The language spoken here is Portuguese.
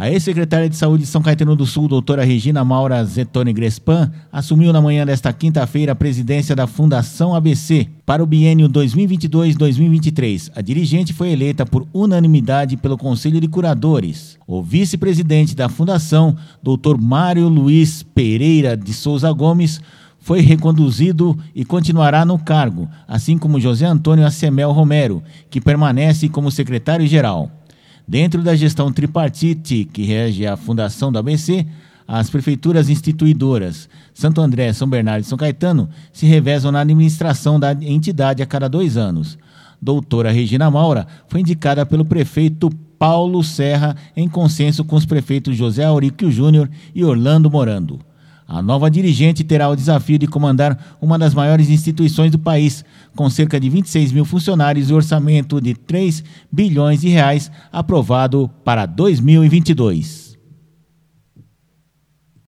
A ex-secretária de Saúde de São Caetano do Sul, doutora Regina Maura Zetone Grespan, assumiu na manhã desta quinta-feira a presidência da Fundação ABC para o biênio 2022-2023. A dirigente foi eleita por unanimidade pelo Conselho de Curadores. O vice-presidente da Fundação, doutor Mário Luiz Pereira de Souza Gomes, foi reconduzido e continuará no cargo, assim como José Antônio Acemel Romero, que permanece como secretário-geral. Dentro da gestão tripartite que rege a fundação do ABC, as prefeituras instituidoras Santo André, São Bernardo e São Caetano se revezam na administração da entidade a cada dois anos. Doutora Regina Maura foi indicada pelo prefeito Paulo Serra em consenso com os prefeitos José Auríquio Júnior e Orlando Morando. A nova dirigente terá o desafio de comandar uma das maiores instituições do país, com cerca de 26 mil funcionários e orçamento de 3 bilhões de reais aprovado para 2022.